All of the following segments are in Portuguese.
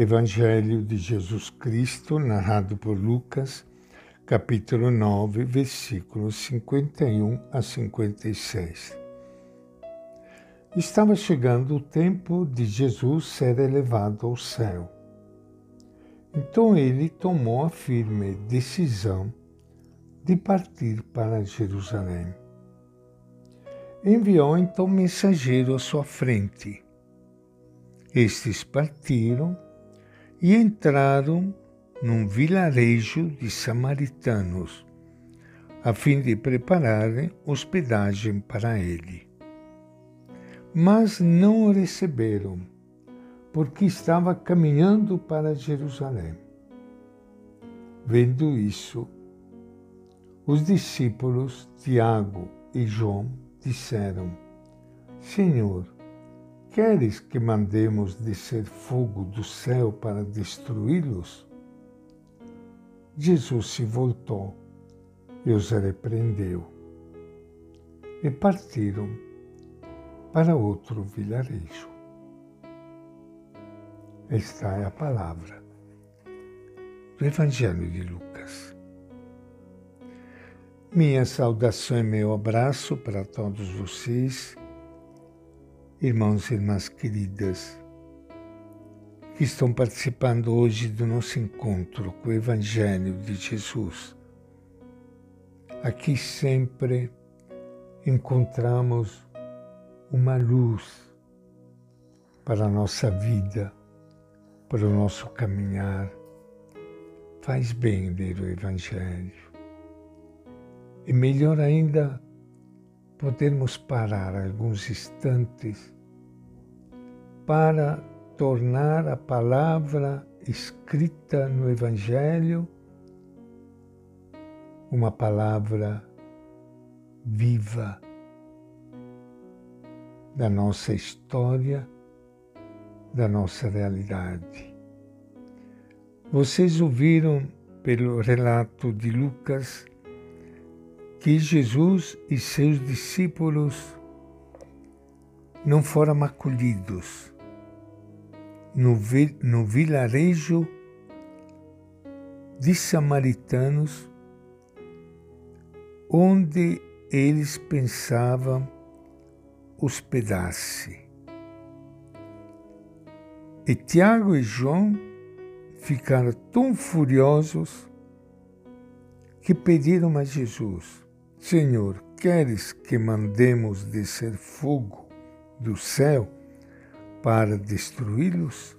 Evangelho de Jesus Cristo, narrado por Lucas, capítulo 9, versículos 51 a 56. Estava chegando o tempo de Jesus ser elevado ao céu. Então ele tomou a firme decisão de partir para Jerusalém. Enviou então mensageiro à sua frente. Estes partiram e entraram num vilarejo de samaritanos, a fim de prepararem hospedagem para ele. Mas não o receberam, porque estava caminhando para Jerusalém. Vendo isso, os discípulos Tiago e João disseram: Senhor, Queres que mandemos descer fogo do céu para destruí-los? Jesus se voltou e os repreendeu. E partiram para outro vilarejo. Esta é a palavra do Evangelho de Lucas. Minha saudação e meu abraço para todos vocês irmãos e irmãs queridas, que estão participando hoje do nosso encontro com o Evangelho de Jesus. Aqui sempre encontramos uma luz para a nossa vida, para o nosso caminhar. Faz bem ler o Evangelho. E melhor ainda, podermos parar alguns instantes para tornar a palavra escrita no Evangelho uma palavra viva da nossa história, da nossa realidade. Vocês ouviram pelo relato de Lucas que Jesus e seus discípulos não foram acolhidos no, no vilarejo de samaritanos, onde eles pensavam hospedar-se. E Tiago e João ficaram tão furiosos que pediram a Jesus: Senhor, queres que mandemos descer fogo do céu para destruí-los?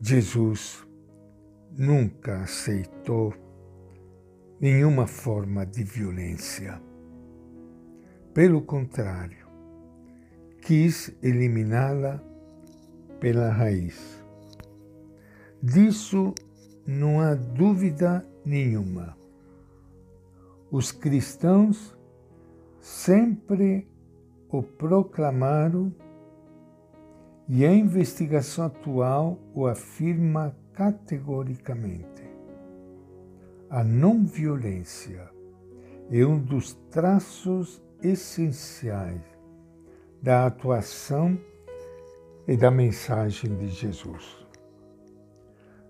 Jesus nunca aceitou nenhuma forma de violência. Pelo contrário, quis eliminá-la pela raiz. Disso não há dúvida nenhuma os cristãos sempre o proclamaram e a investigação atual o afirma categoricamente. A não violência é um dos traços essenciais da atuação e da mensagem de Jesus.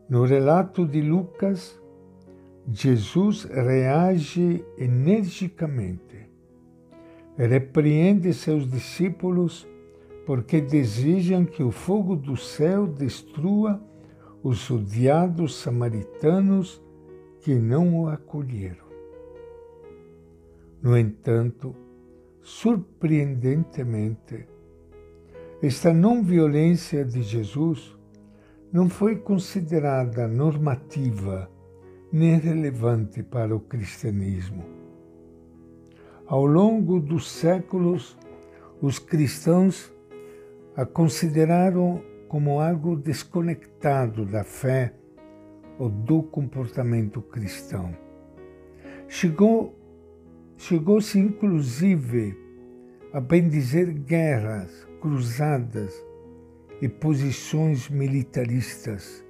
No relato de Lucas, Jesus reage energicamente. Repreende seus discípulos porque desejam que o fogo do céu destrua os odiados samaritanos que não o acolheram. No entanto, surpreendentemente, esta não violência de Jesus não foi considerada normativa nem relevante para o cristianismo. Ao longo dos séculos, os cristãos a consideraram como algo desconectado da fé ou do comportamento cristão. Chegou, chegou-se inclusive a bendizer guerras, cruzadas e posições militaristas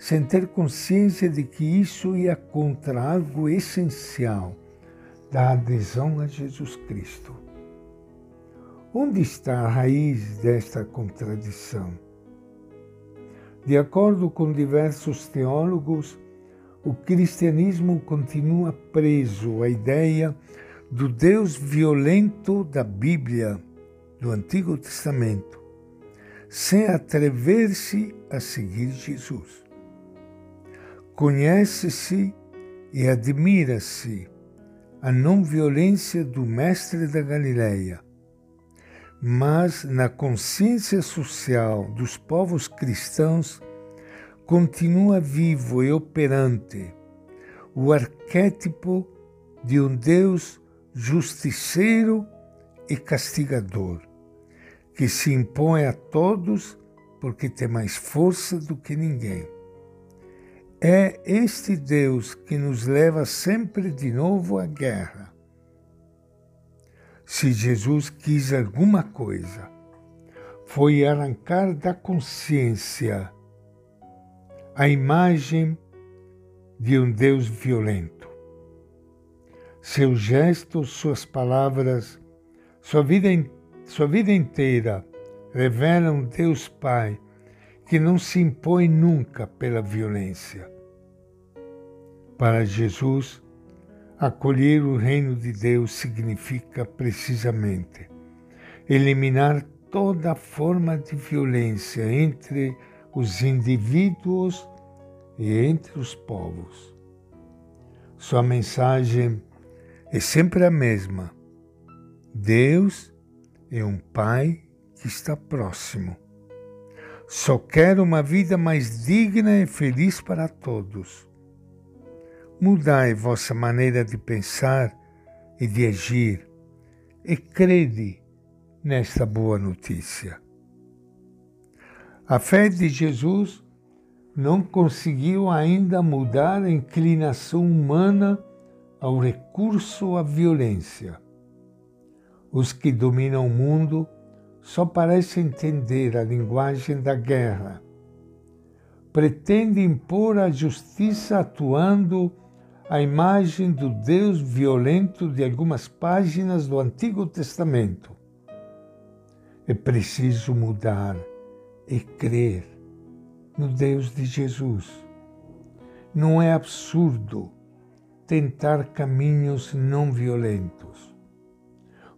sem ter consciência de que isso ia contra algo essencial da adesão a Jesus Cristo. Onde está a raiz desta contradição? De acordo com diversos teólogos, o cristianismo continua preso à ideia do Deus violento da Bíblia, do Antigo Testamento, sem atrever-se a seguir Jesus. Conhece-se e admira-se a não violência do Mestre da Galileia, mas na consciência social dos povos cristãos continua vivo e operante o arquétipo de um Deus justiceiro e castigador, que se impõe a todos porque tem mais força do que ninguém. É este Deus que nos leva sempre de novo à guerra. Se Jesus quis alguma coisa, foi arrancar da consciência a imagem de um Deus violento. Seus gestos, suas palavras, sua vida, sua vida inteira revelam Deus Pai que não se impõe nunca pela violência. Para Jesus, acolher o reino de Deus significa precisamente eliminar toda forma de violência entre os indivíduos e entre os povos. Sua mensagem é sempre a mesma. Deus é um Pai que está próximo. Só quer uma vida mais digna e feliz para todos. Mudai vossa maneira de pensar e de agir e crede nesta boa notícia. A fé de Jesus não conseguiu ainda mudar a inclinação humana ao recurso à violência. Os que dominam o mundo só parecem entender a linguagem da guerra. Pretendem impor a justiça atuando a imagem do Deus violento de algumas páginas do Antigo Testamento. É preciso mudar e crer no Deus de Jesus. Não é absurdo tentar caminhos não violentos.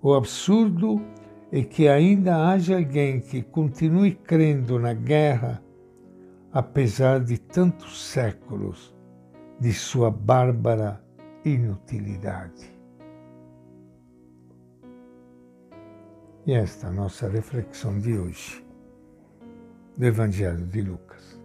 O absurdo é que ainda haja alguém que continue crendo na guerra, apesar de tantos séculos de sua bárbara inutilidade. E esta é a nossa reflexão de hoje do Evangelho de Lucas.